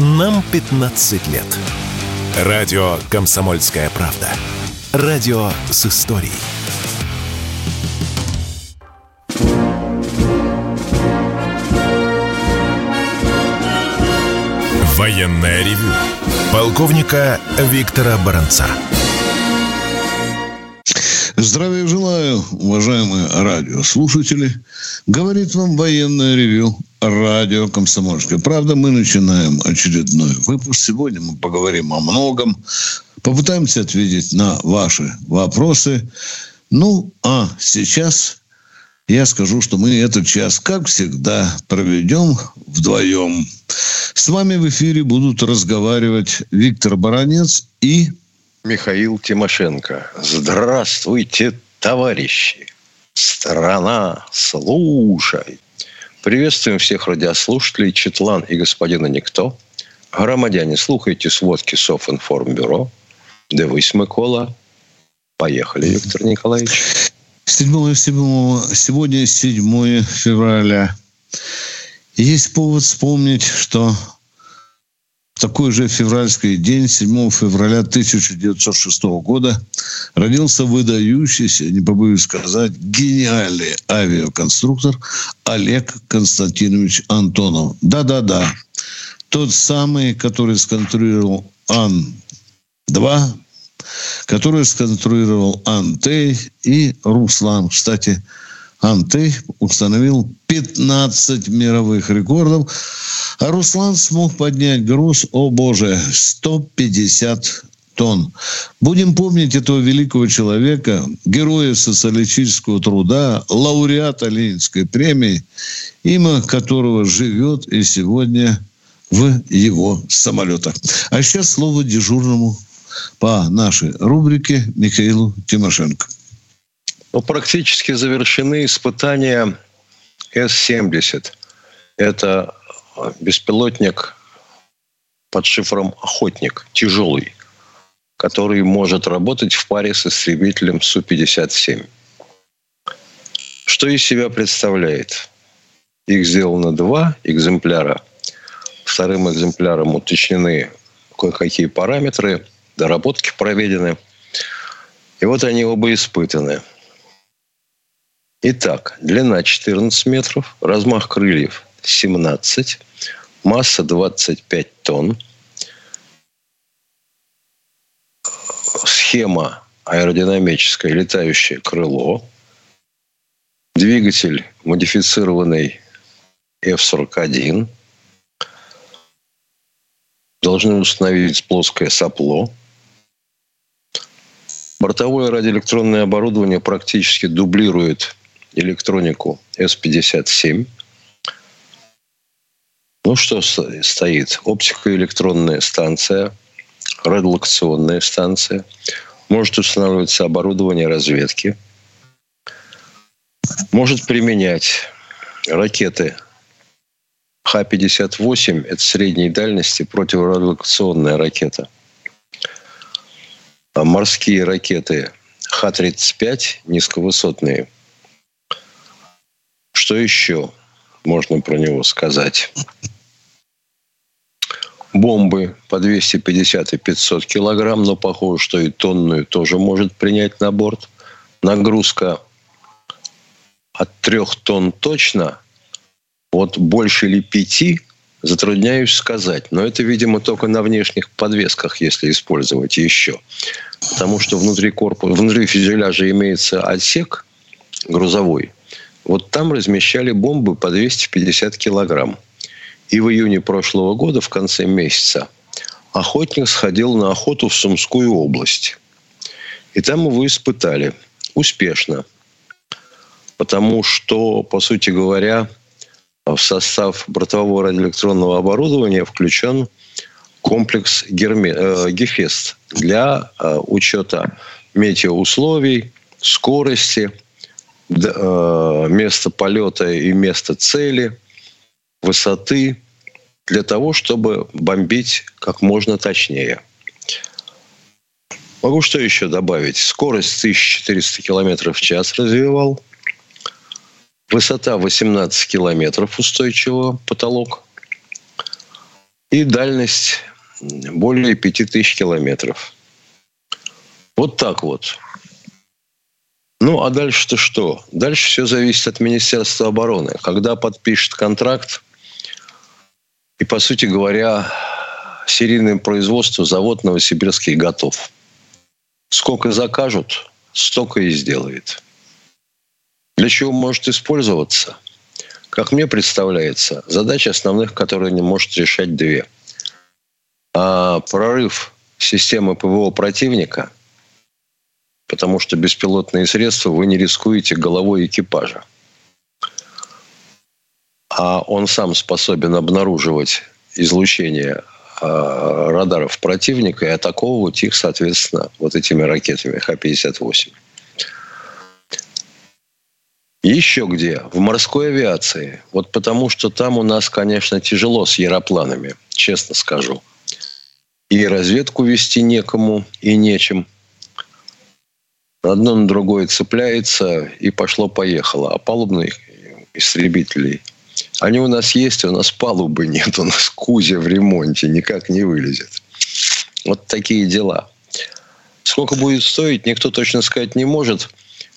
Нам 15 лет. Радио «Комсомольская правда». Радио с историей. Военная ревю. Полковника Виктора Баранца. Здравия желаю, уважаемые радиослушатели. Говорит вам военное ревю радио «Комсомольская правда». Мы начинаем очередной выпуск. Сегодня мы поговорим о многом. Попытаемся ответить на ваши вопросы. Ну, а сейчас я скажу, что мы этот час, как всегда, проведем вдвоем. С вами в эфире будут разговаривать Виктор Баранец и Михаил Тимошенко. Здравствуйте, товарищи! Страна, слушай! Приветствуем всех радиослушателей, Четлан и господина Никто. Громадяне, слухайте сводки Софинформбюро. Девись, Микола. Поехали, Виктор Николаевич. 7, 7, сегодня 7 февраля. Есть повод вспомнить, что в такой же февральский день, 7 февраля 1906 года, родился выдающийся, не побоюсь сказать, гениальный авиаконструктор Олег Константинович Антонов. Да-да-да, тот самый, который сконструировал Ан-2, который сконструировал Антей и Руслан. Кстати, Антей установил 15 мировых рекордов, а Руслан смог поднять груз, о боже, 150 тонн. Будем помнить этого великого человека, героя социалистического труда, лауреата Ленинской премии, имя которого живет и сегодня в его самолетах. А сейчас слово дежурному по нашей рубрике Михаилу Тимошенко. Ну, практически завершены испытания С-70. Это беспилотник под шифром «Охотник», тяжелый, который может работать в паре с истребителем Су-57. Что из себя представляет? Их сделано два экземпляра. Вторым экземпляром уточнены кое-какие параметры, доработки проведены. И вот они оба испытаны – Итак, длина 14 метров, размах крыльев 17, масса 25 тонн, схема аэродинамическое летающее крыло, двигатель модифицированный F-41, должны установить плоское сопло. Бортовое радиоэлектронное оборудование практически дублирует электронику S57. Ну, что стоит? Оптико-электронная станция, радиолокационная станция. Может устанавливаться оборудование разведки. Может применять ракеты Х-58. Это средней дальности противорадиолокационная ракета. А морские ракеты Х-35 низковысотные – что еще можно про него сказать? Бомбы по 250 и 500 килограмм, но похоже, что и тонную тоже может принять на борт. Нагрузка от трех тонн точно. Вот больше ли пяти, затрудняюсь сказать. Но это, видимо, только на внешних подвесках, если использовать еще. Потому что внутри корпуса, внутри фюзеляжа имеется отсек грузовой – вот там размещали бомбы по 250 килограмм. И в июне прошлого года, в конце месяца, охотник сходил на охоту в Сумскую область. И там его испытали. Успешно. Потому что, по сути говоря, в состав бортового радиоэлектронного оборудования включен комплекс Герме, э, Гефест для э, учета метеоусловий, скорости – Э, место полета и место цели, высоты, для того, чтобы бомбить как можно точнее. Могу что еще добавить? Скорость 1400 км в час развивал. Высота 18 километров устойчивого, потолок. и дальность более 5000 километров. Вот так вот. Ну, а дальше-то что? Дальше все зависит от Министерства обороны. Когда подпишет контракт, и, по сути говоря, серийное производство завод Новосибирский готов. Сколько закажут, столько и сделает. Для чего может использоваться? Как мне представляется, задача основных, которые не может решать две. А прорыв системы ПВО противника, потому что беспилотные средства вы не рискуете головой экипажа. А он сам способен обнаруживать излучение а, радаров противника и атаковывать их, соответственно, вот этими ракетами Х-58. Еще где? В морской авиации. Вот потому что там у нас, конечно, тяжело с яропланами, честно скажу. И разведку вести некому и нечем. Одно на другое цепляется и пошло-поехало. А палубных истребителей – они у нас есть, у нас палубы нет, у нас кузя в ремонте, никак не вылезет. Вот такие дела. Сколько будет стоить, никто точно сказать не может.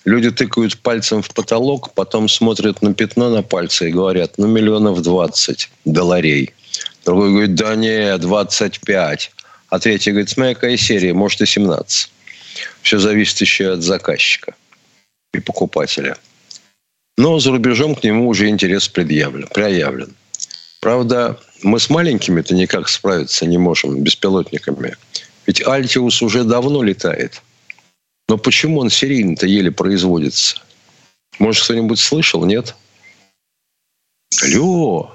Люди тыкают пальцем в потолок, потом смотрят на пятно на пальце и говорят, ну, миллионов 20 долларей. Другой говорит, да не, 25. А третий говорит, смотри, какая серия, может и 17. Все зависит еще от заказчика и покупателя. Но за рубежом к нему уже интерес предъявлен, проявлен. Правда, мы с маленькими-то никак справиться не можем, беспилотниками. Ведь Альтиус уже давно летает. Но почему он серийно-то еле производится? Может, кто-нибудь слышал, нет? Алло,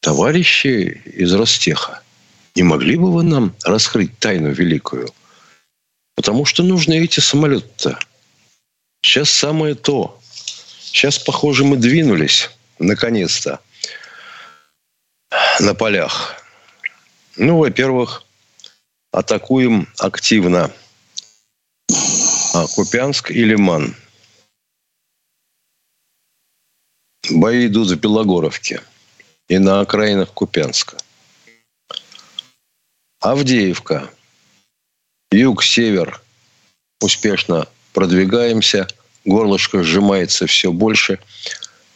товарищи из Ростеха, не могли бы вы нам раскрыть тайну великую? Потому что нужны эти самолеты-то. Сейчас самое то. Сейчас, похоже, мы двинулись, наконец-то, на полях. Ну, во-первых, атакуем активно а, Купянск и Лиман. Бои идут в Белогоровке и на окраинах Купянска. Авдеевка. Юг-север. Успешно продвигаемся – горлышко сжимается все больше.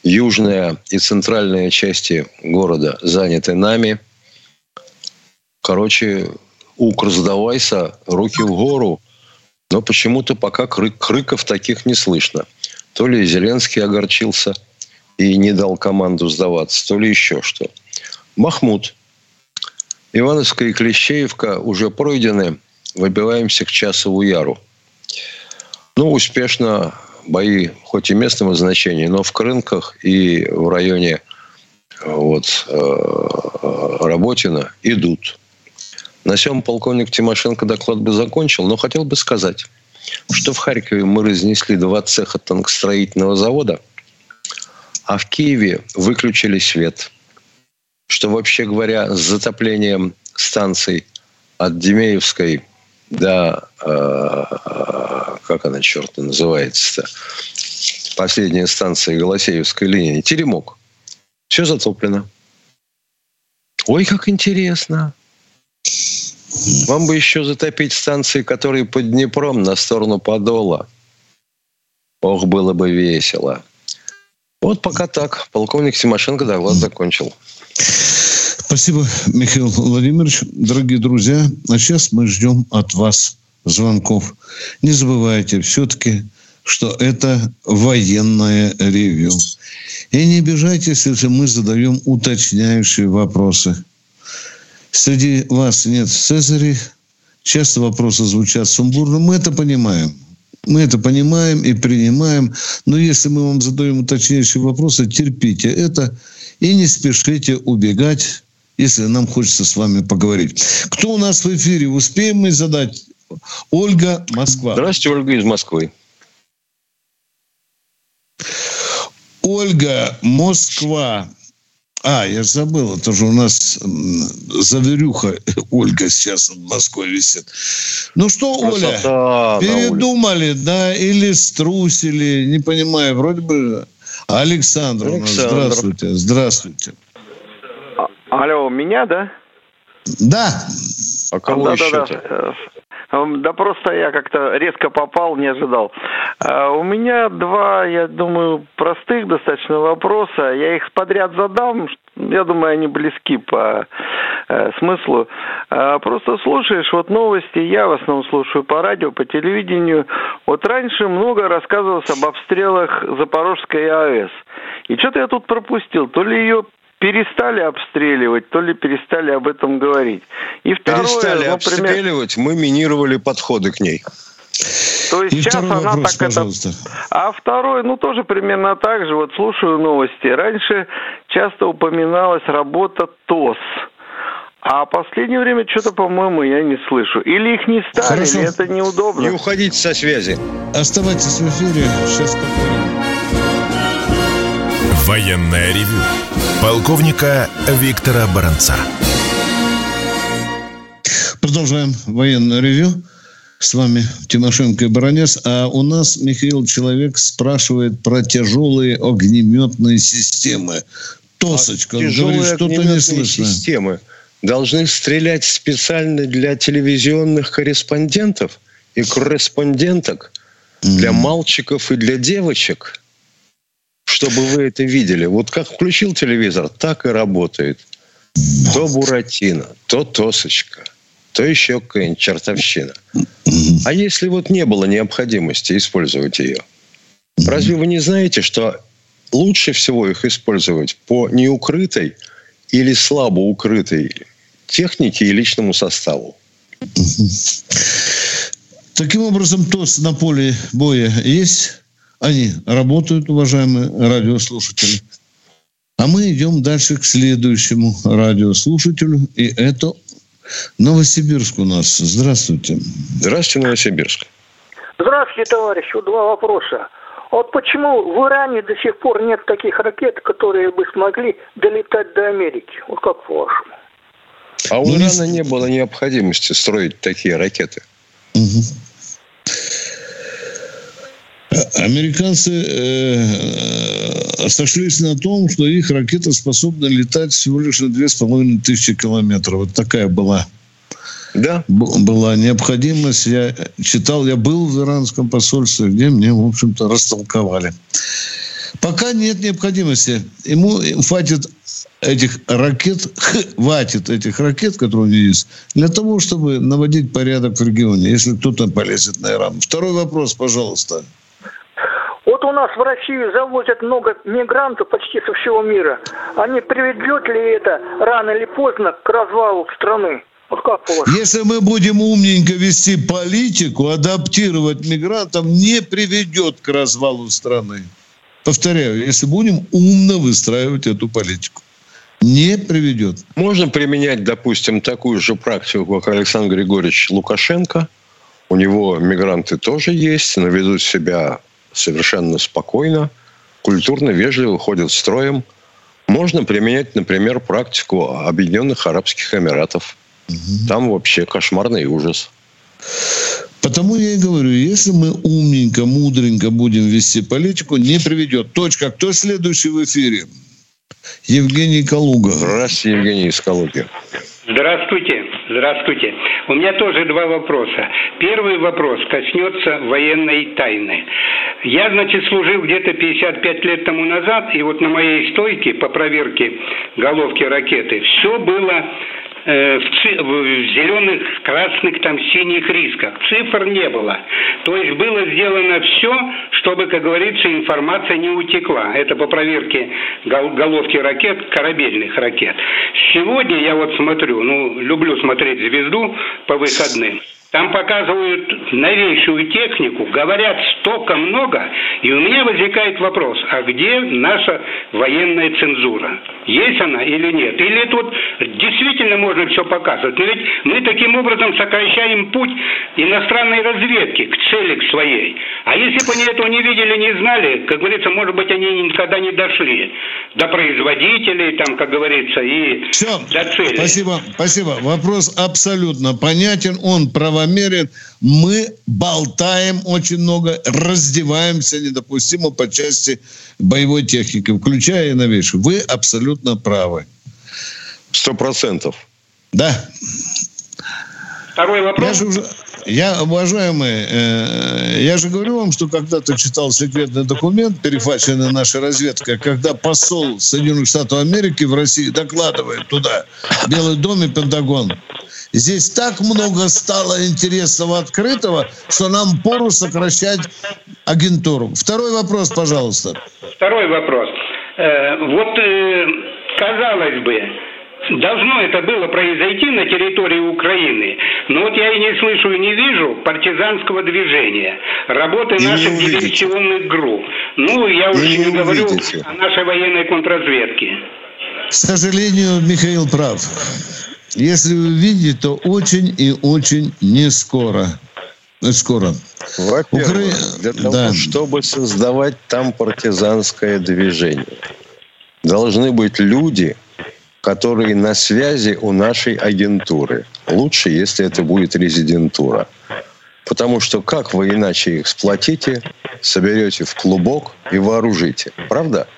Южная и центральная части города заняты нами. Короче, укр сдавайся, руки в гору. Но почему-то пока кры- крыков таких не слышно. То ли Зеленский огорчился и не дал команду сдаваться, то ли еще что. Махмуд. Ивановская и Клещеевка уже пройдены. Выбиваемся к Часову Яру. Ну, успешно бои хоть и местного значения, но в Крынках и в районе вот, э, Работина идут. На всем полковник Тимошенко доклад бы закончил, но хотел бы сказать, что в Харькове мы разнесли два цеха танкостроительного завода, а в Киеве выключили свет. Что, вообще говоря, с затоплением станций от Демеевской до э, как она, черт, называется-то, последняя станция Голосеевской линии, Теремок. Все затоплено. Ой, как интересно. Вам бы еще затопить станции, которые под Днепром на сторону Подола. Ох, было бы весело. Вот пока так. Полковник Тимошенко доклад закончил. Спасибо, Михаил Владимирович. Дорогие друзья, а сейчас мы ждем от вас звонков. Не забывайте все-таки, что это военное ревью. И не обижайтесь, если мы задаем уточняющие вопросы. Среди вас нет Цезарей. Часто вопросы звучат сумбурно. Мы это понимаем. Мы это понимаем и принимаем. Но если мы вам задаем уточняющие вопросы, терпите это и не спешите убегать, если нам хочется с вами поговорить. Кто у нас в эфире? Успеем мы задать Ольга, Москва. Здравствуйте, Ольга из Москвы. Ольга, Москва. А, я забыл, это же у нас заверюха Ольга сейчас в Москве висит. Ну что, Красота Оля, передумали, да, или струсили, не понимаю, вроде бы Александр, Александр. у нас, здравствуйте, здравствуйте. Алло, меня, да? Да. А кого да, еще да, да. Да просто я как-то резко попал, не ожидал. А, у меня два, я думаю, простых достаточно вопроса. Я их подряд задам. Я думаю, они близки по э, смыслу. А, просто слушаешь вот новости, я в основном слушаю по радио, по телевидению. Вот раньше много рассказывалось об обстрелах Запорожской АЭС. И что-то я тут пропустил. То ли ее перестали обстреливать, то ли перестали об этом говорить. И второе, перестали например, обстреливать, мы минировали подходы к ней. То есть И сейчас она вопрос, так пожалуйста. это... А второй, ну тоже примерно так же. Вот слушаю новости. Раньше часто упоминалась работа ТОС. А в последнее время что-то, по-моему, я не слышу. Или их не стали, Хорошо. или это неудобно. Не уходите со связи. Оставайтесь в эфире. Сейчас поговорим. Военное ревю полковника Виктора Баранца. Продолжаем военное ревю. С вами Тимошенко и Баранец. А у нас Михаил Человек спрашивает про тяжелые огнеметные системы. Тосочка, а говорит, что-то не слышно. системы должны стрелять специально для телевизионных корреспондентов и корреспонденток, mm. для мальчиков и для девочек – чтобы вы это видели. Вот как включил телевизор, так и работает. То Буратино, то Тосочка, то еще какая-нибудь чертовщина. А если вот не было необходимости использовать ее? Разве вы не знаете, что лучше всего их использовать по неукрытой или слабо укрытой технике и личному составу? Таким образом, ТОС на поле боя есть? Они работают, уважаемые радиослушатели. А мы идем дальше к следующему радиослушателю. И это Новосибирск у нас. Здравствуйте. Здравствуйте, Новосибирск. Здравствуйте, товарищ. Два вопроса. Вот почему в Иране до сих пор нет таких ракет, которые бы смогли долетать до Америки? Вот как по-вашему? А у ну, Ирана не было необходимости строить такие ракеты. Угу. Американцы э, сошлись на том, что их ракета способна летать всего лишь на две с половиной тысячи километров. Вот такая была да. была необходимость. Я читал, я был в иранском посольстве, где мне, в общем-то, растолковали. Пока нет необходимости. Ему хватит этих ракет, хватит этих ракет, которые у него есть, для того, чтобы наводить порядок в регионе, если кто-то полезет на Иран. Второй вопрос, пожалуйста. У нас в Россию завозят много мигрантов почти со всего мира. А не приведет ли это рано или поздно к развалу страны? Вот как Если мы будем умненько вести политику, адаптировать мигрантов не приведет к развалу страны. Повторяю, если будем умно выстраивать эту политику. Не приведет. Можно применять, допустим, такую же практику, как Александр Григорьевич Лукашенко. У него мигранты тоже есть, но ведут себя совершенно спокойно, культурно, вежливо ходят строем. Можно применять, например, практику Объединенных Арабских Эмиратов. Угу. Там вообще кошмарный ужас. Потому я и говорю, если мы умненько, мудренько будем вести политику, не приведет. Точка. Кто следующий в эфире? Евгений Калуга. Здравствуйте, Евгений из Калуги. Здравствуйте. Здравствуйте. У меня тоже два вопроса. Первый вопрос коснется военной тайны. Я, значит, служил где-то 55 лет тому назад, и вот на моей стойке по проверке головки ракеты все было Э, в, ци- в зеленых, красных, там, синих рисках. Цифр не было. То есть было сделано все, чтобы, как говорится, информация не утекла. Это по проверке гол- головки ракет, корабельных ракет. Сегодня я вот смотрю, ну, люблю смотреть «Звезду» по выходным. Там показывают новейшую технику, говорят столько много, и у меня возникает вопрос, а где наша военная цензура? Есть она или нет? Или тут действительно можно все показывать? Но ведь мы таким образом сокращаем путь иностранной разведки к цели к своей. А если бы они этого не видели, не знали, как говорится, может быть, они никогда не дошли до производителей, там, как говорится, и все. до цели. Спасибо, спасибо. Вопрос абсолютно понятен, он прав правомерен. Мы болтаем очень много, раздеваемся недопустимо по части боевой техники, включая и новейшую. Вы абсолютно правы. Сто процентов. Да. Второй вопрос. Я, же уже, я уважаемый, э, я же говорю вам, что когда-то читал секретный документ, перехваченный нашей разведкой, когда посол Соединенных Штатов Америки в России докладывает туда, Белый дом и Пентагон, Здесь так много стало интересного открытого, что нам пору сокращать агентуру. Второй вопрос, пожалуйста. Второй вопрос. Э, вот, э, казалось бы, Должно это было произойти на территории Украины, но вот я и не слышу и не вижу партизанского движения, работы и наших диверсионных групп. Ну, я уже не, не говорю о нашей военной контрразведке. К сожалению, Михаил прав. Если увидеть, то очень и очень не скоро. Скоро. Во-первых, Укра... для того, да. чтобы создавать там партизанское движение, должны быть люди, которые на связи у нашей агентуры. Лучше, если это будет резидентура. Потому что как вы иначе их сплотите, соберете в клубок и вооружите? Правда?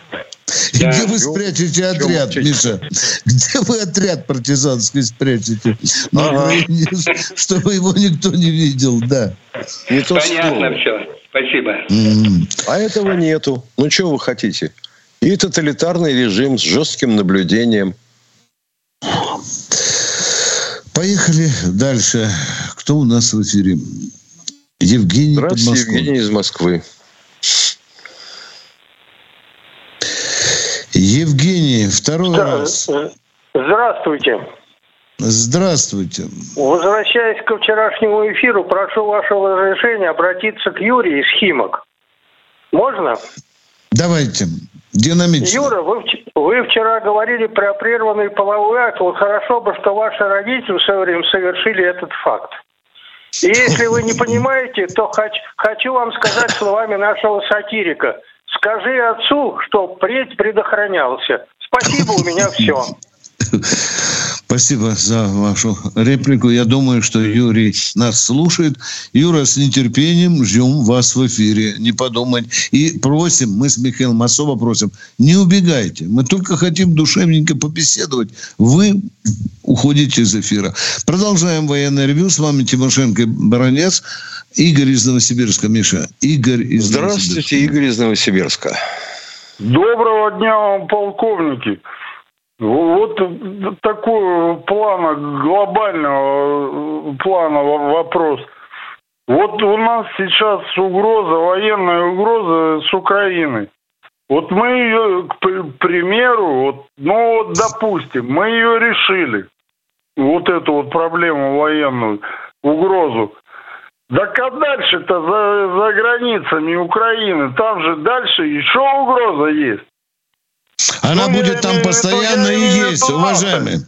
Да. Где вы спрячете отряд, Миша? Где вы отряд партизанский спрячете? На ага. Украине, чтобы его никто не видел, да. Не то Понятно слово. все. Спасибо. А этого нету. Ну, что вы хотите? И тоталитарный режим с жестким наблюдением. Поехали дальше. Кто у нас в эфире? Евгений Здравствуйте, Евгений из Москвы. Евгений, второй да, раз. Э, здравствуйте. Здравствуйте. Возвращаясь к вчерашнему эфиру, прошу вашего разрешения обратиться к Юрию из Химок. Можно? Давайте. Динамично. Юра, вы, вы вчера говорили про прерванный половой акт. Вот хорошо бы, что ваши родители в свое время совершили этот факт. И если вы не понимаете, то хочу, хочу вам сказать словами нашего сатирика – Скажи отцу, что предь предохранялся. Спасибо, у меня все. Спасибо за вашу реплику. Я думаю, что Юрий нас слушает. Юра, с нетерпением ждем вас в эфире. Не подумать. И просим, мы с Михаилом особо просим, не убегайте. Мы только хотим душевненько побеседовать. Вы уходите из эфира. Продолжаем военное ревю. С вами Тимошенко Баранец. Игорь из Новосибирска. Миша, Игорь из Здравствуйте, Новосибирска. Игорь из Новосибирска. Доброго дня вам, полковники. Вот такой плана, глобального плана вопрос. Вот у нас сейчас угроза, военная угроза с Украиной. Вот мы ее, к примеру, вот, ну вот допустим, мы ее решили. Вот эту вот проблему военную, угрозу. Так а дальше-то за, за границами Украины, там же дальше еще угроза есть. Она ну, будет там постоянно и есть, уважаемые.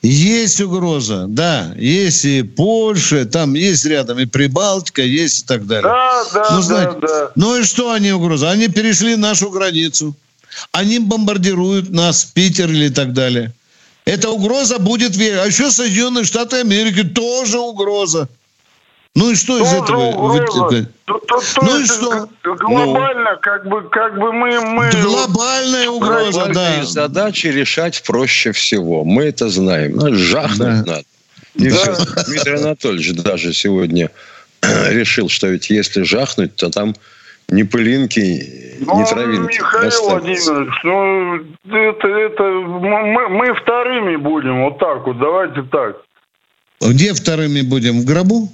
Есть угроза, да, есть и Польша, там есть рядом и Прибалтика, есть и так далее. Да, да, ну, знаете, да, да. Ну и что они угроза? Они перешли нашу границу. Они бомбардируют нас, Питер или так далее. Эта угроза будет... А еще Соединенные Штаты Америки тоже угроза. Ну и что из этого вытекает? Ну и что? Глобально, ну, как бы, как бы мы, мы. Глобальная угроза, да. Задачи решать проще всего. Мы это знаем. Нас жахнуть да. надо. И да. все. Дмитрий Анатольевич даже сегодня решил, что ведь если жахнуть, то там ни пылинки, ну, ни травинки. Михаил Владимирович, ну это, это мы, мы вторыми будем, вот так вот, давайте так. Где вторыми будем? В гробу?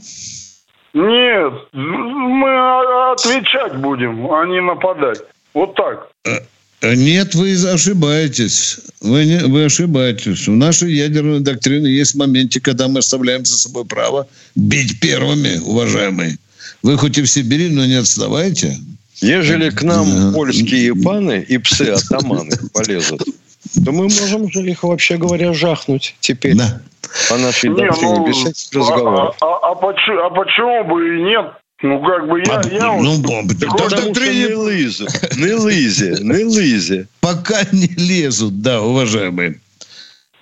Нет, мы отвечать будем, а не нападать. Вот так. Э, нет, вы ошибаетесь. Вы, не, вы ошибаетесь. В нашей ядерной доктрине есть моменте, когда мы оставляем за собой право бить первыми, уважаемые. Вы хоть и в Сибири, но не отставайте. Ежели к нам польские паны и псы-атаманы полезут, то мы можем же их, вообще говоря, жахнуть теперь. Да. По нашей не, доктрине, ну, без всяких разговоров. А, а, а, почему, а почему бы и нет? Ну, как бы я... А, я ну, вот, потому что не лызе, не лызе, не лызе. Пока не лезут, да, уважаемые.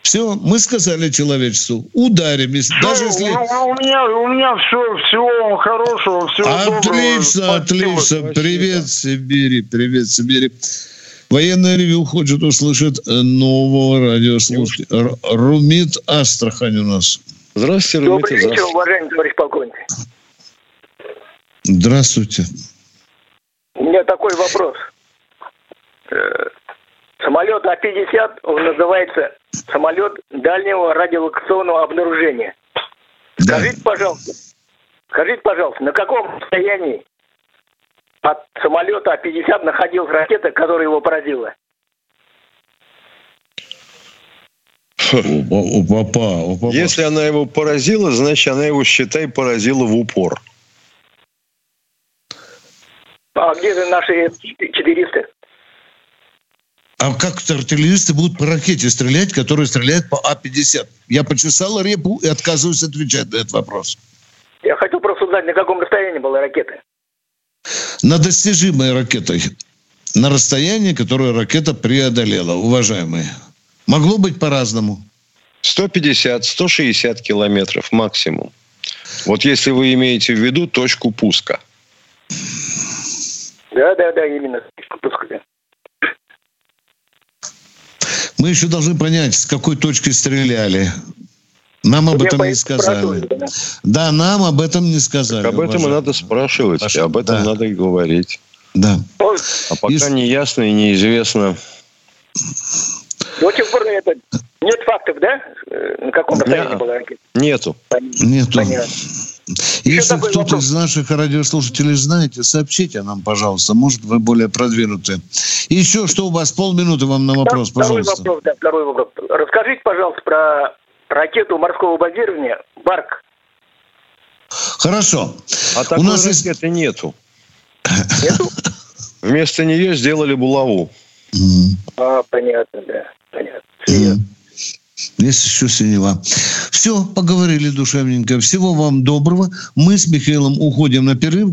Все, мы сказали человечеству, ударим. Все, даже если... у, у, меня, у меня все, всего вам хорошего, всего отлично, доброго. Отлично, отлично. Привет, Сибири, привет, Сибири. Военное ревю хочет услышать э, нового радиослушателя. Румит Астрахань у нас. Здравствуйте, Румит. Добрый вечер, уважаемый товарищ полковник. Здравствуйте. У меня такой вопрос. Э, самолет А-50, он называется самолет дальнего радиолокационного обнаружения. Да. Скажите, пожалуйста, скажите, пожалуйста, на каком состоянии от самолета А-50 находилась ракета, которая его поразила? У папа, у папа. Если она его поразила, значит, она его, считай, поразила в упор. А где же наши 400? А как артиллеристы будут по ракете стрелять, которая стреляет по А-50? Я почесал репу и отказываюсь отвечать на этот вопрос. Я хотел просто узнать, на каком расстоянии была ракета. На достижимой ракетой. На расстоянии, которое ракета преодолела, уважаемые. Могло быть по-разному. 150-160 километров максимум. Вот если вы имеете в виду точку пуска. Да, да, да, именно точку пуска. Мы еще должны понять, с какой точки стреляли. Нам об этом не сказали. Да? нам об этом не сказали. Так об этом и надо спрашивать, Паша, об этом да. надо и говорить. Да. А пока и... не ясно и неизвестно. До сих пор это нет фактов, да? На каком расстоянии была ракета? Нету. Нету. Понятно. Если кто-то из наших радиослушателей знаете, сообщите нам, пожалуйста. Может, вы более продвинутые. И еще что у вас? Полминуты вам на вопрос, да, пожалуйста. Второй вопрос, да, второй вопрос. Расскажите, пожалуйста, про ракету морского базирования «Барк». Хорошо. А такой у нас ракеты есть... нету. Нету? Вместо нее сделали булаву. А, понятно, да. Понятно. Mm. Есть еще синева. Все, поговорили душевненько. Всего вам доброго. Мы с Михаилом уходим на перерыв.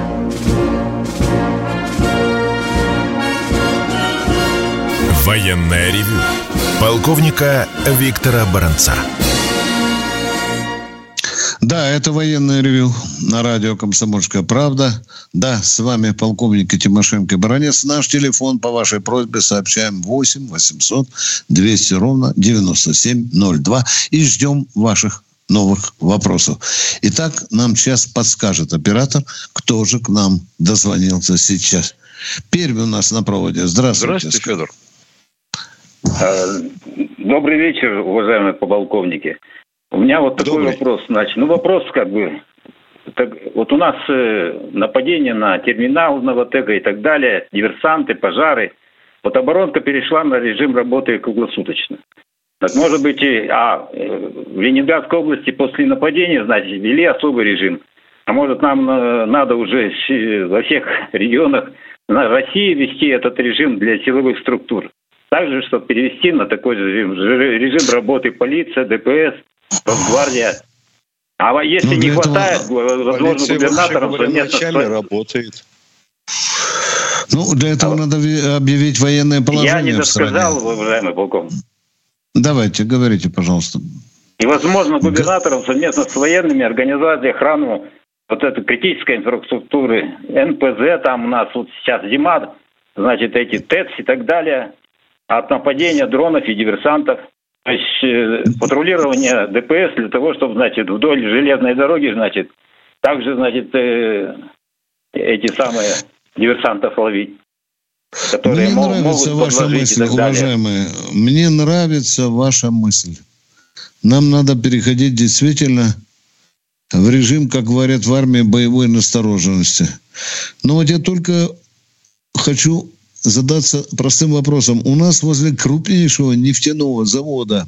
Военная ревю. Полковника Виктора Баранца. Да, это военное ревю на радио «Комсомольская правда». Да, с вами полковник Тимошенко Баранец. Наш телефон по вашей просьбе сообщаем 8 800 200 ровно 9702. И ждем ваших новых вопросов. Итак, нам сейчас подскажет оператор, кто же к нам дозвонился сейчас. Пермь у нас на проводе. Здравствуйте. Здравствуйте, Федор. А, добрый вечер, уважаемые полковники. У меня вот такой Добрый. вопрос. Значит, ну вопрос как бы, так, вот у нас э, нападение на терминал Новотега и так далее, диверсанты, пожары. Вот оборонка перешла на режим работы круглосуточно. Так может быть, и, а э, в Ленинградской области после нападения, значит, ввели особый режим. А может нам э, надо уже во всех регионах на России ввести этот режим для силовых структур. Также, чтобы перевести на такой режим, режим работы полиция, ДПС – Росгвардия. А если ну, не хватает, возможно, губернатором совместно... работает. Ну, для этого а... надо объявить военное положение Я не досказал, уважаемый полковник. Давайте, говорите, пожалуйста. И, возможно, губернатором совместно с военными организацией охрану вот этой критической инфраструктуры, НПЗ, там у нас вот сейчас зима, значит, эти ТЭЦ и так далее, от нападения дронов и диверсантов – то есть э, патрулирование ДПС для того, чтобы, значит, вдоль железной дороги, значит, также, значит, э, эти самые диверсантов ловить. Которые Мне мог, нравится ваша мысль, уважаемые. Мне нравится ваша мысль. Нам надо переходить действительно в режим, как говорят в армии, боевой настороженности. Но вот я только хочу задаться простым вопросом. У нас возле крупнейшего нефтяного завода,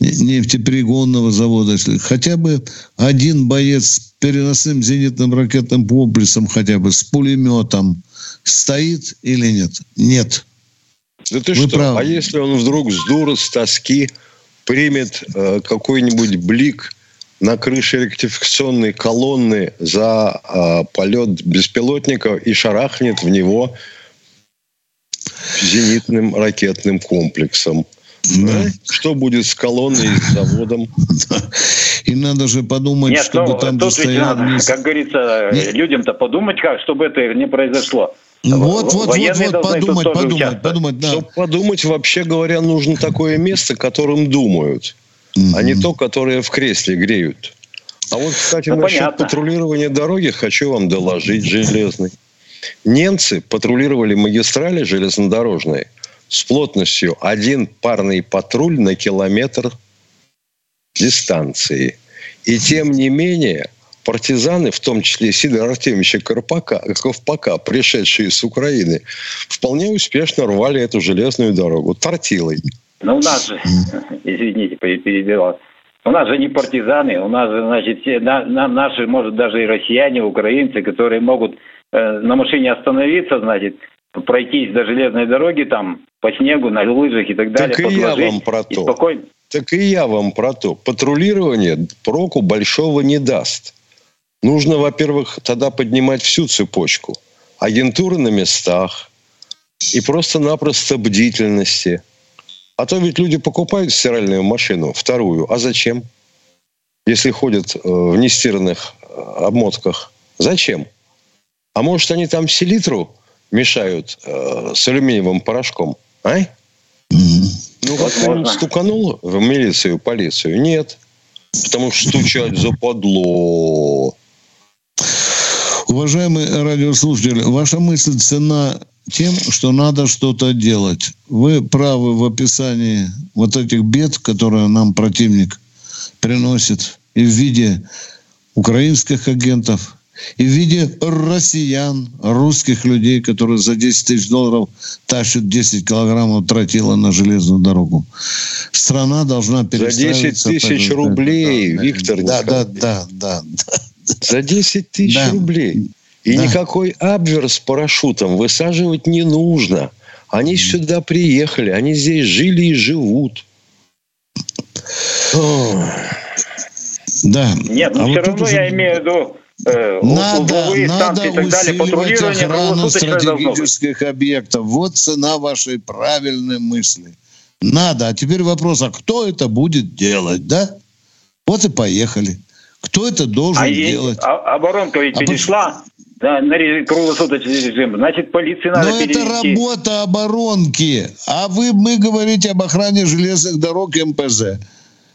нефтеперегонного завода, если хотя бы один боец с переносным зенитным ракетным комплексом, хотя бы с пулеметом, стоит или нет? Нет. Да ты Вы что, правы. а если он вдруг с дуры, с тоски примет э, какой-нибудь блик на крыше ректификационной колонны за э, полет беспилотника и шарахнет в него зенитным ракетным комплексом. Да. Что будет с колонной, с заводом? И надо же подумать, Нет, чтобы ну, там тут ведь стоял... надо, как говорится, Нет. людям-то подумать, как, чтобы это не произошло. Вот, вот, вот, вот, подумать, подумать, подумать, да. Чтобы подумать, вообще говоря, нужно такое место, которым думают, mm-hmm. а не то, которое в кресле греют. А вот, кстати, ну, насчет понятно. патрулирования дороги хочу вам доложить железный. Немцы патрулировали магистрали железнодорожные с плотностью один парный патруль на километр дистанции. И тем не менее, партизаны, в том числе Сидора Артемьевича Карпака, Ковпака, пришедшие с Украины, вполне успешно рвали эту железную дорогу тортилой. Ну, у нас же, извините, перебивал, у нас же не партизаны, у нас же, значит, все, на, на, наши, может, даже и россияне, украинцы, которые могут э, на машине остановиться, значит, пройтись до железной дороги там по снегу, на лыжах и так далее. Так и я вам про то. Спокойно. Так и я вам про то. Патрулирование проку большого не даст. Нужно, во-первых, тогда поднимать всю цепочку. Агентуры на местах и просто-напросто бдительности. А то ведь люди покупают стиральную машину, вторую. А зачем? Если ходят э, в нестиранных э, обмотках. Зачем? А может, они там селитру мешают э, с алюминиевым порошком? А? Ну, как стуканул в милицию, полицию? Нет. Потому что стучать западло. Уважаемые радиослушатели, ваша мысль цена тем, что надо что-то делать. Вы правы в описании вот этих бед, которые нам противник приносит и в виде украинских агентов, и в виде россиян, русских людей, которые за 10 тысяч долларов тащат 10 килограммов тротила на железную дорогу. Страна должна перестраиваться. За 10 тысяч рублей, да, Виктор да, да, да, да, да. За 10 тысяч да. рублей. И да. никакой Абвер с парашютом высаживать не нужно. Они сюда приехали, они здесь жили и живут. Да. Нет, но а все вот равно уже... я имею в виду э, надо, надо и так далее, патрулирование охрану стратегических объектов. Вот цена вашей правильной мысли. Надо. А теперь вопрос, а кто это будет делать, да? Вот и поехали. Кто это должен а делать? А, оборонка ведь а перешла да, на круглосуточный режим. Значит, полиции надо Но перевести. это работа оборонки. А вы, мы говорите об охране железных дорог МПЗ.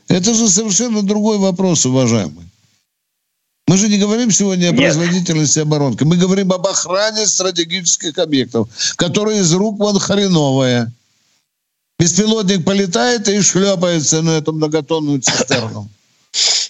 Это же совершенно другой вопрос, уважаемый. Мы же не говорим сегодня о производительности оборонки. Мы говорим об охране стратегических объектов, которые из рук вон хреновая. Беспилотник полетает и шлепается на эту многотонную цистерну.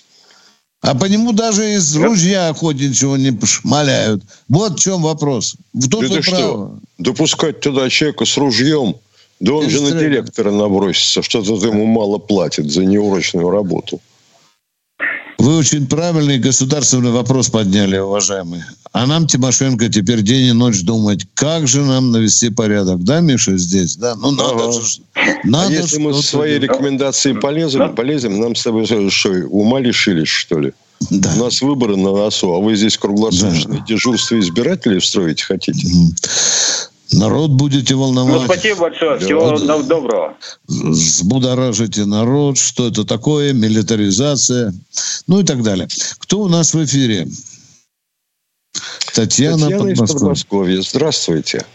А по нему даже из ружья охотничьего не шмаляют. Вот в чем вопрос. Тут Это что? Допускать туда человека с ружьем? Да он же на директора набросится, что-то ему мало платит за неурочную работу. Вы очень правильный государственный вопрос подняли, уважаемые. А нам, Тимошенко, теперь день и ночь думать, как же нам навести порядок. Да, Миша, здесь? Да, ну надо ага. же. Надо а если мы свои делать. рекомендации полезем, полезем, нам с тобой что, ума лишились, что ли? Да. У нас выборы на носу, а вы здесь круглосуточное да. дежурство избирателей устроить хотите? Народ будете волновать. Ну, спасибо большое. Всего да. доброго. Взбудоражите народ, что это такое, милитаризация, ну и так далее. Кто у нас в эфире? Татьяна, Татьяна из Подмосковья. Здравствуйте.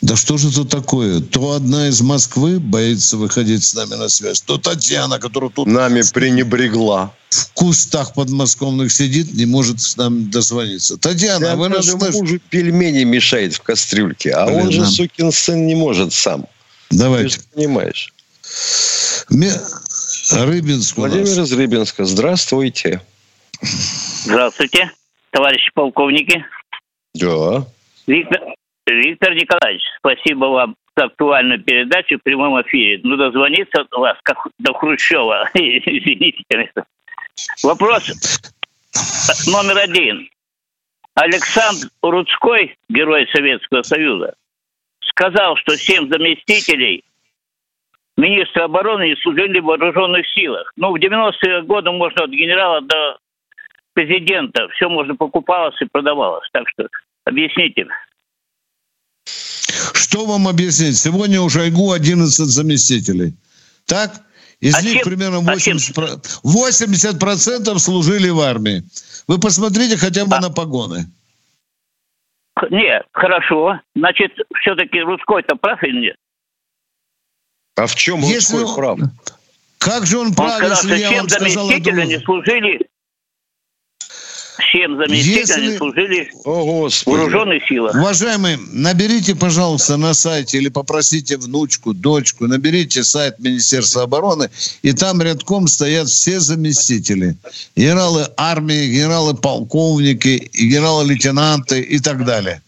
Да что же это такое? То одна из Москвы боится выходить с нами на связь, то Татьяна, которая тут... Нами пренебрегла. В кустах подмосковных сидит, не может с нами дозвониться. Татьяна, да, вы нас слышите? мужу пельмени мешает в кастрюльке, а Блин, он же, сукин сын, не может сам. Давайте. Ты же понимаешь. Ме... Рыбинск Владимир из Рыбинска. Здравствуйте. Здравствуйте, товарищи полковники. Да. Виктор, Виктор Николаевич, спасибо вам за актуальную передачу в прямом эфире. Ну, дозвониться у вас как до Хрущева. Извините, конечно. Вопрос номер один. Александр Рудской, герой Советского Союза, сказал, что семь заместителей министры обороны и служили в вооруженных силах. Ну, в 90-е годы можно от генерала до президента все можно покупалось и продавалось. Так что объясните. Что вам объяснить? Сегодня у Шойгу 11 заместителей. Так? Из а них чем? примерно 80%, а 80% служили в армии. Вы посмотрите хотя бы а... на погоны. Нет, хорошо. Значит, все-таки Русской-то прав или нет? А в чем если... Русской прав? Как же он прав, он если я вам сказал... не служили чем заместитель Если... служили О, в вооруженных силах. Уважаемые, наберите, пожалуйста, на сайте или попросите внучку, дочку, наберите сайт Министерства обороны, и там рядком стоят все заместители. Генералы армии, генералы-полковники, генералы-лейтенанты и так далее.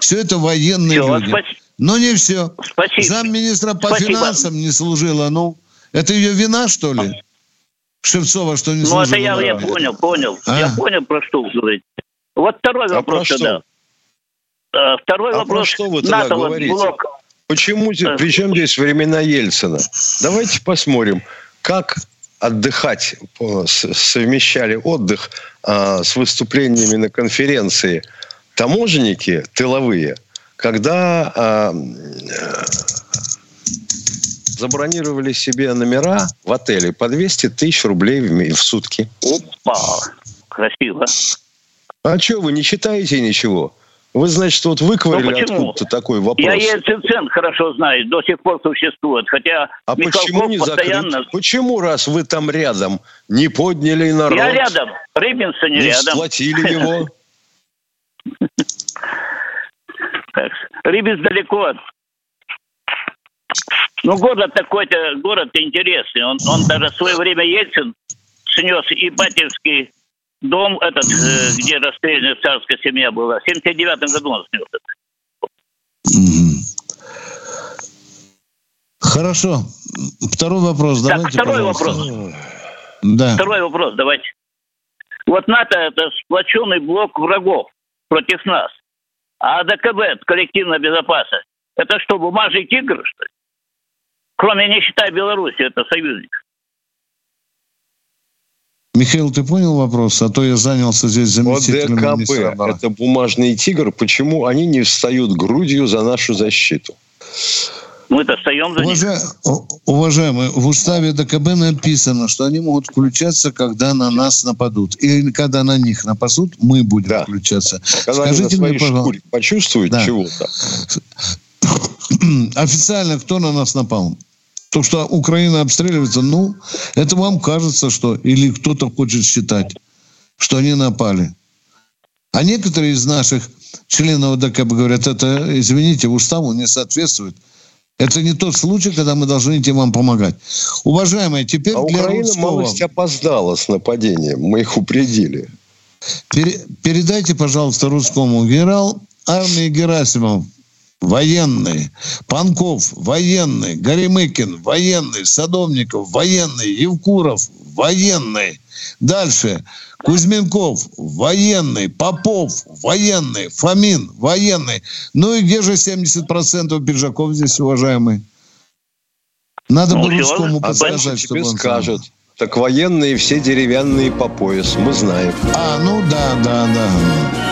Все это военные все, люди. Спасибо. Но не все. Спасибо. Замминистра по Спасибо. финансам не служила. Ну, это ее вина, что ли? Шевцова, что не Ну, это я, я понял, понял. А? Я понял, про что вы говорите. Вот второй а вопрос тогда. А, второй а вопрос. Про что вы тогда НАТО говорите? Блок. Почему, э. при чем здесь времена Ельцина? Давайте посмотрим, как отдыхать, совмещали отдых а, с выступлениями на конференции таможенники тыловые, когда а, забронировали себе номера в отеле по 200 тысяч рублей в сутки. Опа, красиво. А что, вы не читаете ничего? Вы, значит, вот выковырили ну, откуда-то такой вопрос. Я Ельцин хорошо знаю, до сих пор существует. Хотя а почему не постоянно... закрыть? Почему, раз вы там рядом, не подняли народ? Я рядом, Рыбинса не, не рядом. Не сплотили его? Рыбинс далеко. Ну, город такой-то, город интересный. Он, он даже в свое время Ельцин снес и батюшский дом этот, э, где расстрелянная царская семья была. В 79 году он снес это. Хорошо. Второй вопрос. Так, давайте, второй пожалуйста. вопрос. Да. Второй вопрос, давайте. Вот НАТО – это сплоченный блок врагов против нас. А ДКБ, коллективная безопасность, это что, бумажный тигр, что ли? Кроме, не считая Беларуси, это союзник. Михаил, ты понял вопрос? А то я занялся здесь заместителем ОДКБ – это бумажный тигр. Почему они не встают грудью за нашу защиту? Мы это встаем за Уважа... Уважаемые, в уставе ДКБ написано, что они могут включаться, когда на нас нападут. И когда на них нападут, мы будем да. включаться. Когда Скажите мне, пожалуйста. почувствуют да. чего-то. Официально кто на нас напал? То, что Украина обстреливается, ну, это вам кажется, что... Или кто-то хочет считать, что они напали. А некоторые из наших членов ДКБ говорят, это, извините, уставу не соответствует. Это не тот случай, когда мы должны идти вам помогать. Уважаемые, теперь а для Украина русского... малость опоздала с нападением. Мы их упредили. Пере... Передайте, пожалуйста, русскому генерал армии Герасимов военный, Панков военный, Горемыкин военный, Садовников военный, Евкуров военный. Дальше. Кузьменков военный, Попов военный, Фомин военный. Ну и где же 70% пиджаков здесь, уважаемые? Надо ну, бы русскому а подсказать, чтобы он скажет. Так военные все деревянные по пояс, мы знаем. А, ну да, да, да.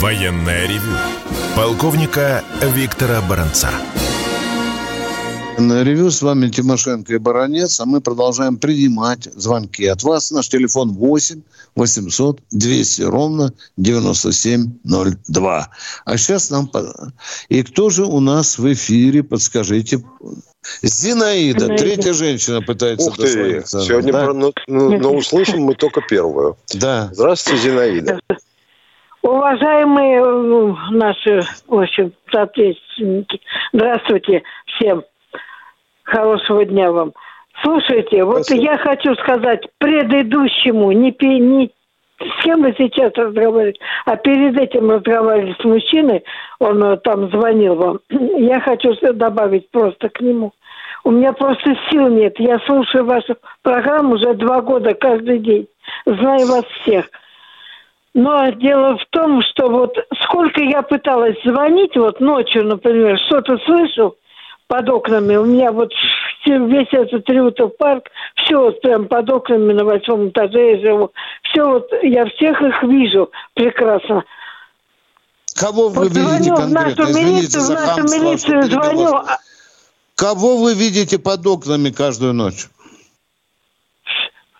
Военное ревю полковника Виктора Баранца. На ревю с вами Тимошенко и Баранец, а мы продолжаем принимать звонки от вас. Наш телефон 8 800 200 ровно 9702. А сейчас нам... И кто же у нас в эфире, подскажите. Зинаида, Зинаида. третья женщина пытается Ух ты, сегодня да? про, ну, ну, услышим мы только первую. Да. Здравствуйте, Зинаида. Уважаемые э, наши, в общем, соответственники, здравствуйте всем. Хорошего дня вам. Слушайте, вот Спасибо. я хочу сказать предыдущему, не, не с кем вы сейчас разговариваете, а перед этим разговаривали с мужчиной, он э, там звонил вам. Я хочу добавить просто к нему. У меня просто сил нет. Я слушаю вашу программу уже два года каждый день. Знаю вас всех. Но дело в том, что вот сколько я пыталась звонить, вот ночью, например, что-то слышу под окнами, у меня вот весь этот Риутов парк, все вот прям под окнами на восьмом этаже я живу, все вот, я всех их вижу прекрасно. Кого вы вот видите конкретно? В нашу милицию, в нашу милицию звоню. Кого вы видите под окнами каждую ночь?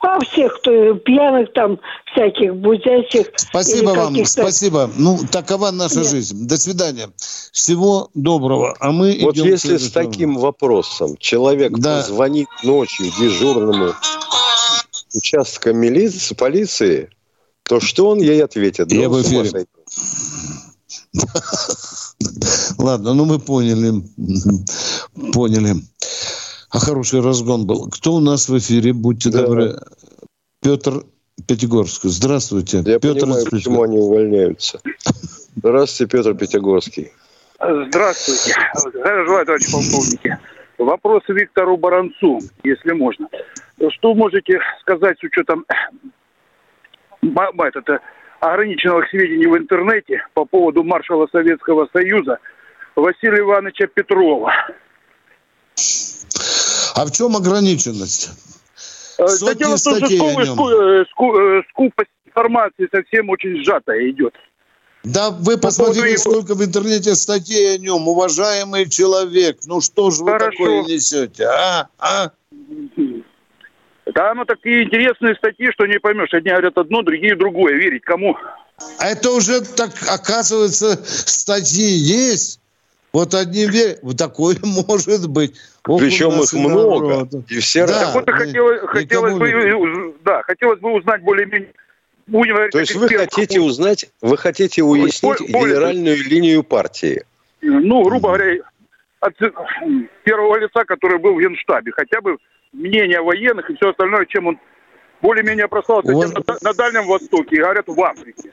А всех, кто пьяных там, всяких будящих. Спасибо вам, спасибо. Ну, такова наша Нет. жизнь. До свидания. Всего доброго. А мы Вот если с таким вопросом человек да. звонит ночью дежурному участка милиции, полиции, то что он ей ответит? Я в эфире. Ладно, ну мы поняли. Поняли. А хороший разгон был. Кто у нас в эфире? Будьте да. добры. Петр Пятигорский. Здравствуйте. Я Петр понимаю, почему они увольняются. Здравствуйте, Петр Пятигорский. Здравствуйте. Здравия желаю, товарищ полковники. Вопрос Виктору Баранцу, если можно. Что можете сказать с учетом этот, ограниченных сведений в интернете по поводу маршала Советского Союза Василия Ивановича Петрова? А в чем ограниченность? Э, Сотни да дело в том, что э, э, скупость информации совсем очень сжатая идет. Да вы По посмотрите, сколько в интернете статей о нем, уважаемый человек. Ну что же вы Хорошо. такое несете, а? а? Да, ну такие интересные статьи, что не поймешь. Одни говорят одно, другие другое. Верить кому? А это уже так, оказывается, статьи есть. Вот одним верят, вот такое может быть. Ох, Причем их много. Народа. И все да, так вот хотелось, хотелось, бы, да, хотелось бы узнать более-менее То есть вы хотите узнать, вы хотите уяснить более, генеральную более, линию партии? Ну, грубо говоря, от первого лица, который был в Генштабе, хотя бы мнение военных и все остальное, чем он более-менее прослался вас... на, на Дальнем Востоке, и говорят, в Африке.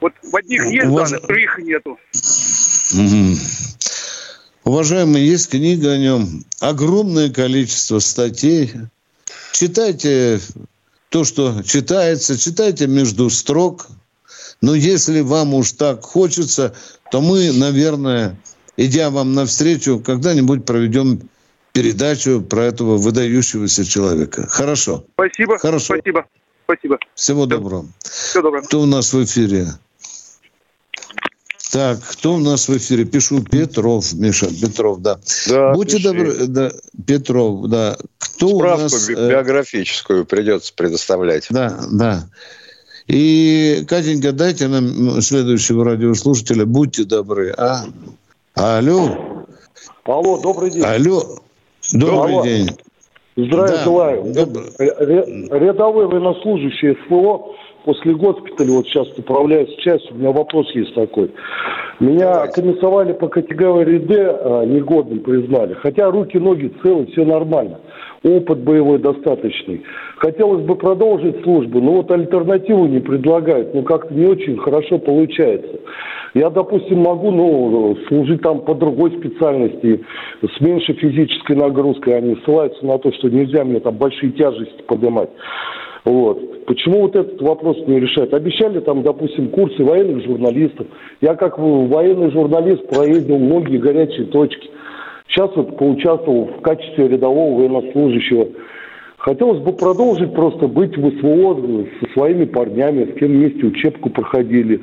Вот в одних есть вас... данных, в других нету. Угу. Уважаемый, есть книга о нем, огромное количество статей. Читайте то, что читается, читайте между строк. Но если вам уж так хочется, то мы, наверное, идя вам навстречу, когда-нибудь проведем передачу про этого выдающегося человека. Хорошо. Спасибо. Хорошо. Спасибо. Спасибо. Всего Все. доброго. Всего доброго. Кто у нас в эфире? Так, кто у нас в эфире? Пишу Петров, Миша, Петров, да. Да, Будьте пиши. добры, да, Петров, да. Кто Справку у нас... Э, биографическую придется предоставлять. Да, да. И, Катенька, дайте нам следующего радиослушателя, будьте добры, а? Алло. Алло, добрый день. Алло, добрый Алло. день. Здравия да, желаю. Добр... Рядовой военнослужащий СВО после госпиталя, вот сейчас управляюсь частью, у меня вопрос есть такой. Меня комиссовали по категории D, а, негодным признали, хотя руки, ноги целы, все нормально. Опыт боевой достаточный. Хотелось бы продолжить службу, но вот альтернативу не предлагают, ну как-то не очень хорошо получается. Я, допустим, могу ну, служить там по другой специальности, с меньшей физической нагрузкой. Они ссылаются на то, что нельзя мне там большие тяжести поднимать. Вот. Почему вот этот вопрос не решают? Обещали там, допустим, курсы военных журналистов. Я как военный журналист проездил многие горячие точки. Сейчас вот поучаствовал в качестве рядового военнослужащего. Хотелось бы продолжить просто быть в СВО со своими парнями, с кем вместе учебку проходили,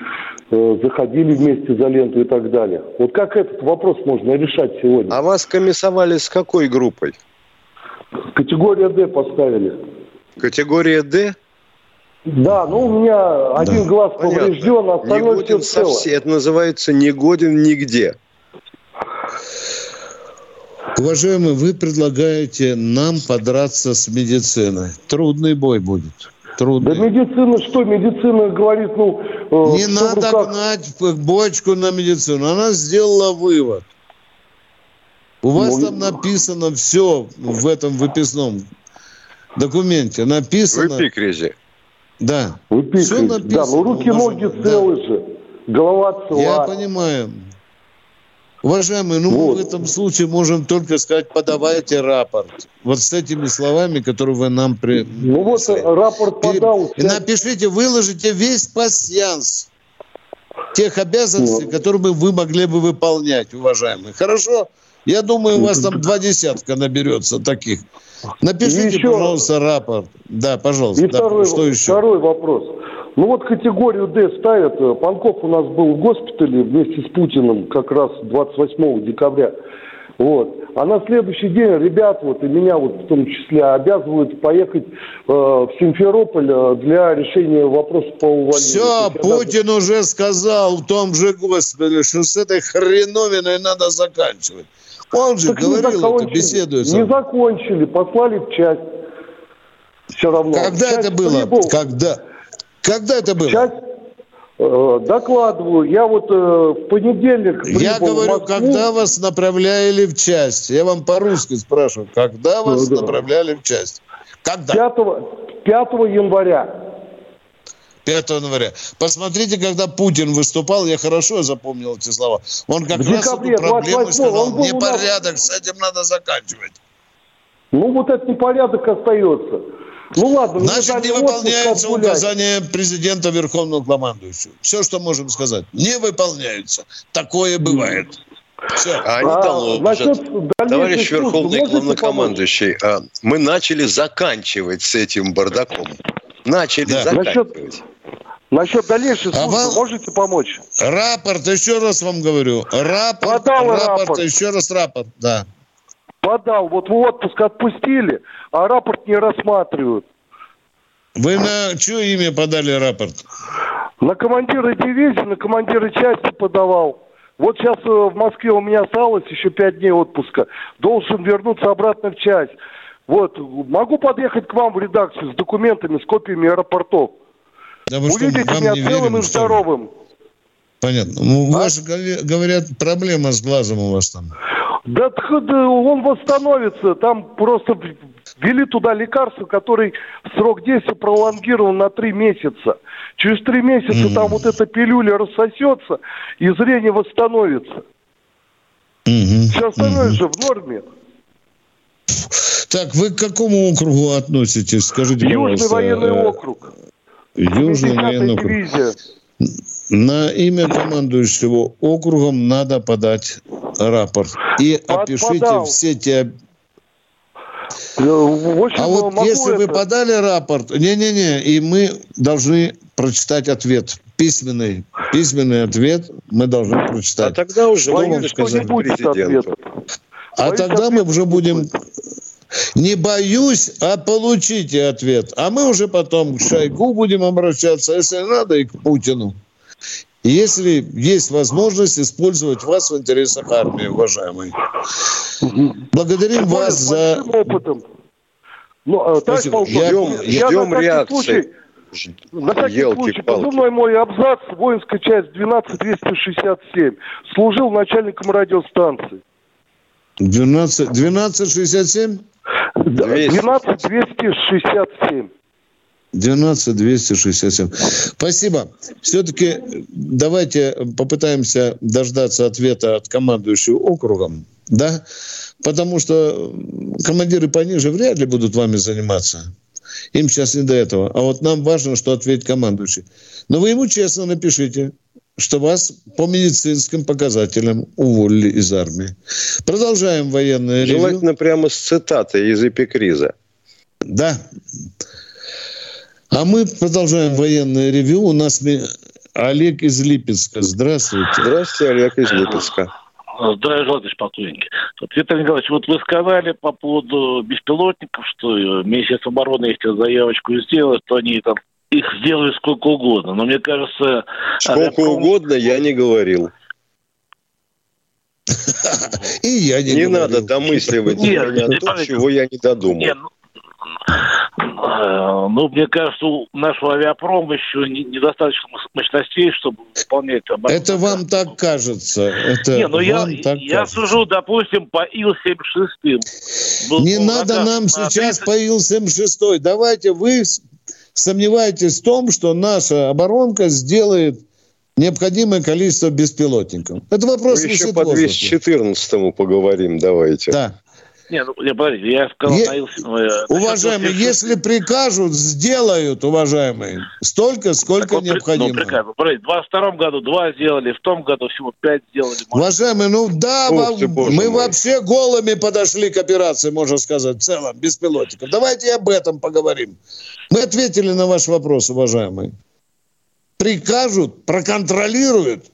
э, заходили вместе за ленту и так далее. Вот как этот вопрос можно решать сегодня? А вас комиссовали с какой группой? Категория D поставили. Категория D? Да, ну у меня один глаз Понятно. поврежден, а остальное негоден все совсем, Это называется негоден нигде. Уважаемый, вы предлагаете нам подраться с медициной. Трудный бой будет. Трудный. Да медицина что? Медицина говорит, ну, Не надо руках... гнать бочку на медицину. Она сделала вывод. У вас ну, там написано все в этом выписном документе. Написано... В эпикризе. Да. В эпикризе. Все написано. Да, но руки-ноги целы да. же. Голова цела. Я понимаю. Уважаемые, ну вот. мы в этом случае можем только сказать, подавайте рапорт. Вот с этими словами, которые вы нам при... Ну вот рапорт подал. И напишите, выложите весь пассианс тех обязанностей, вот. которые бы вы могли бы выполнять, уважаемые. Хорошо? Я думаю, у вас там два десятка наберется таких. Напишите, еще... пожалуйста, рапорт. Да, пожалуйста. И да, второй, что еще? второй вопрос. Ну вот категорию D ставят. Панков у нас был в госпитале вместе с Путиным как раз 28 декабря. Вот. А на следующий день ребят, вот и меня вот в том числе, обязывают поехать э, в Симферополь э, для решения вопроса по увольнению. Все, Путин надо... уже сказал в том же госпитале, что с этой хреновиной надо заканчивать. Он же так говорил это, беседуя Не закончили, послали в часть. Все равно. Когда часть это было? Прибыл. Когда? Когда это было? Часть э, докладываю. Я вот э, в понедельник Я говорю, когда вас направляли в часть? Я вам по-русски спрашиваю. Когда вас да, направляли в часть? Когда? 5, 5 января. 5 января. Посмотрите, когда Путин выступал, я хорошо запомнил эти слова. Он как в раз декабре, эту проблему сказал, непорядок, с этим надо заканчивать. Ну, вот этот непорядок остается. Ну ладно. Значит, не выполняются указания президента Верховного командующего. Все, что можем сказать. Не выполняются. Такое бывает. Все. А они а, значит, Товарищ Верховный главнокомандующий, а, мы начали заканчивать с этим бардаком. Начали да. заканчивать. Насчет, дальнейшей а службы вам... можете помочь? Рапорт, еще раз вам говорю. Рапорт, Подал рапорт, рапорт, еще раз рапорт, да подал, вот в отпуск отпустили, а рапорт не рассматривают. Вы на чье имя подали рапорт? На командира дивизии, на командира части подавал. Вот сейчас э, в Москве у меня осталось еще пять дней отпуска. Должен вернуться обратно в часть. Вот, могу подъехать к вам в редакцию с документами, с копиями аэропортов. Да вы Увидите что, меня целым и здоровым. Понятно. Ну, у а? вас, говорят, проблема с глазом у вас там. Да он восстановится. Там просто ввели туда лекарство, который срок действия пролонгирован на три месяца. Через три месяца mm-hmm. там вот эта пилюля рассосется, и зрение восстановится. Mm-hmm. Все остальное mm-hmm. же в норме. Так, вы к какому округу относитесь? Скажите, Южный военный округ. Южный военный округ. Дивизия. На имя командующего округом надо подать рапорт. И Под, опишите подал. все те... Общем, а вот если это... вы подали рапорт, не-не-не, и мы должны прочитать ответ письменный, письменный ответ мы должны прочитать. А тогда уже что вам сказать президенту. А Боюсь, тогда мы уже будем не боюсь, а получите ответ. А мы уже потом к Шойгу будем обращаться, если надо, и к Путину если есть возможность использовать вас в интересах армии, уважаемый. Благодарим вас за... Опытом. Ну, Спасибо. Ждем, я, ждем я реакции. Случай, на всякий Елки случай, позывной мой абзац, воинская часть 12267. Служил начальником радиостанции. 12, 1267? 12267. 12 267. Спасибо. Все-таки давайте попытаемся дождаться ответа от командующего округом, да, потому что командиры пониже вряд ли будут вами заниматься. Им сейчас не до этого. А вот нам важно, что ответит командующий. Но вы ему честно напишите, что вас по медицинским показателям уволили из армии. Продолжаем военное ревю. Желательно прямо с цитатой из эпикриза. Да. А мы продолжаем военное ревю. У нас Олег из Липецка. Здравствуйте. Здравствуйте, Олег из Липецка. Здравия желаю, товарищ полковник. Вот, Виктор Николаевич, вот вы сказали по поводу беспилотников, что Министерство обороны, если заявочку сделает, то они там их сделают сколько угодно. Но мне кажется... Сколько авиаком... угодно я не говорил. И я не Не надо домысливать меня то, чего я не додумал. Ну, э, ну, мне кажется, у нашего авиапрома еще недостаточно мощностей, чтобы выполнять оборудование. Это вам так кажется. Это не, ну я, я сужу, допустим, по Ил-76. Не надо нам сейчас 30... по Ил-76. Давайте вы сомневаетесь в том, что наша оборонка сделает необходимое количество беспилотников. Это вопрос Мы еще по 214 поговорим, давайте. Да. Не, ну, не, подождите, я сказал, е... Наился, уважаемые, насчет... если прикажут, сделают, уважаемые, столько, сколько так, необходимо. Ну, приказ, в 22 году два сделали, в том году всего пять сделали. Уважаемые, ну да, Ух ты, мы мой. вообще голыми подошли к операции, можно сказать, в целом, беспилотников. Давайте об этом поговорим. Мы ответили на ваш вопрос, уважаемые. Прикажут, проконтролируют,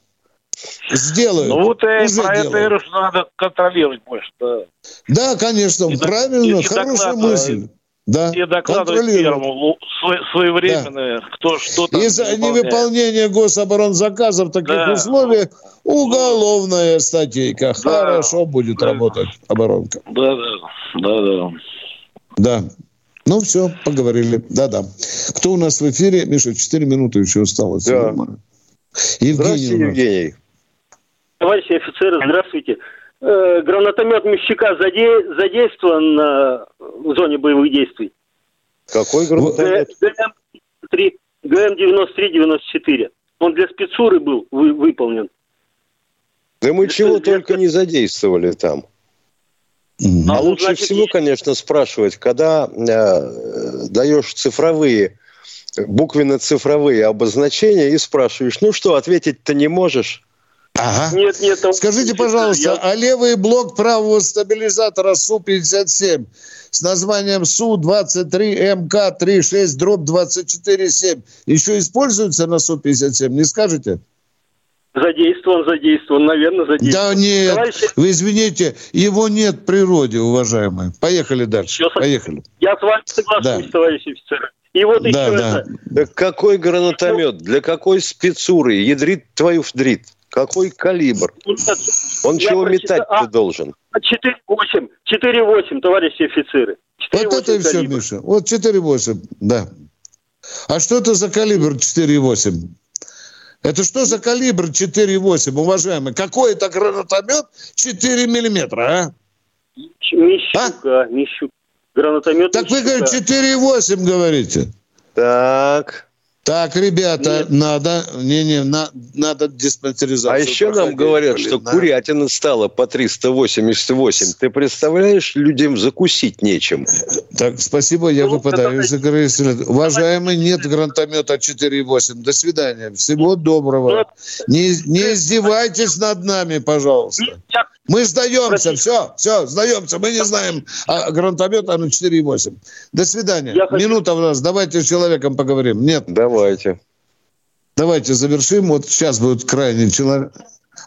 сделают. Ну вот э, про делают. это говорю, что надо контролировать больше. Да, да конечно, и правильно, и, хорошая доклад, мысль. Да, и докладывать первому своевременно, да. кто что там И за невыполнение гособоронзаказа в таких да. условиях уголовная статейка. Да. Хорошо будет да. работать оборонка. Да, да, да, да. Да. Ну, все, поговорили. Да-да. Кто у нас в эфире? Миша, 4 минуты еще осталось. Да. Евгений. Здравствуйте, Евгений. Товарищи офицеры, здравствуйте. Э, гранатомет Мещика заде... задействован э, в зоне боевых действий. Какой гранатомет? ГМ-93, ГМ-93-94. Он для спецуры был вы... выполнен. Да мы для, чего для... только не задействовали там. Mm-hmm. А лучше значит, всего, конечно, спрашивать, когда э, даешь цифровые, буквенно-цифровые обозначения и спрашиваешь, ну что, ответить-то не можешь? Ага. Нет, нет. Скажите, пожалуйста, я... а левый блок правого стабилизатора Су-57 с названием Су-23МК-36 дробь 24-7 еще используется на Су-57, не скажете? Задействован, задействован, наверное, задействован. Да нет, Товарищи... вы извините, его нет в природе, уважаемые. Поехали дальше, Все, Поехали. Я с вами соглашусь, да. товарищи офицеры. И вот да, еще да. это... Да какой гранатомет, для какой спецуры? Ядрит твою вдрит. Какой калибр? Он Я чего метать-то а, должен? 4,8. 4,8, товарищи офицеры. 4, вот это и все, Миша. Вот 4,8, да. А что это за калибр 4,8? Это что за калибр 4,8, уважаемый? Какой это гранатомет 4 миллиметра, а? Мищука, а? Мищука. Гранатомет Так Мищука. вы, говорите, 4,8 говорите. Так. Так, ребята, Нет. надо, не, не, на, надо диспансеризацию. А еще нам говорят, блин, что да. курятина стала по 388. Ты представляешь, людям закусить нечем. Так, спасибо, я ну, выпадаю из игры. Уважаемый, нет гранатомета 4,8. До свидания. Всего доброго. Ну, не, не издевайтесь над нами, пожалуйста. Мы сдаемся, все, все, сдаемся. Мы не знаем а гранатомета на 4,8. До свидания. Я Минута у нас. Давайте с человеком поговорим. Нет. Давайте. Давайте завершим. Вот сейчас будет крайний человек.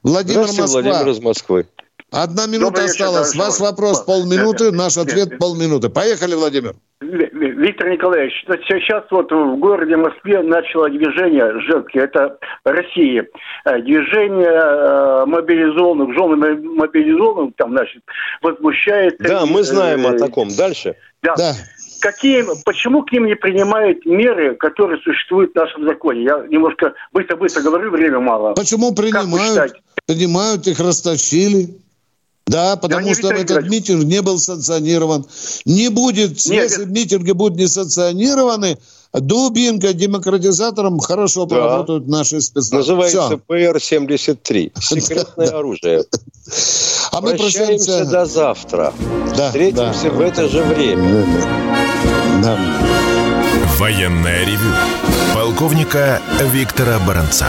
Владимир Москва. Владимир из Москвы. Одна минута Добрый осталась. Ваш вопрос полминуты, наш ответ полминуты. Поехали, Владимир. Виктор Николаевич, сейчас вот в городе Москве начало движение ЖЭКи, это Россия. Э, движение э, мобилизованных, жены мобилизованных там, значит, возмущает... Да, мы знаем о таком. Дальше. Да. да. Какие, почему к ним не принимают меры, которые существуют в нашем законе? Я немножко быстро-быстро говорю, время мало. Почему принимают? Принимают, их растащили. Да, потому что этот митинг не был санкционирован. Не будет, Нет, если митинги будут не санкционированы, Дубинка, демократизатором хорошо да. поработают наши спецслужбы. Называется ПР-73. Секретное оружие. А мы прощаемся до завтра. Да, Встретимся в это же время. Да. Военная ревю. Полковника Виктора Баранца.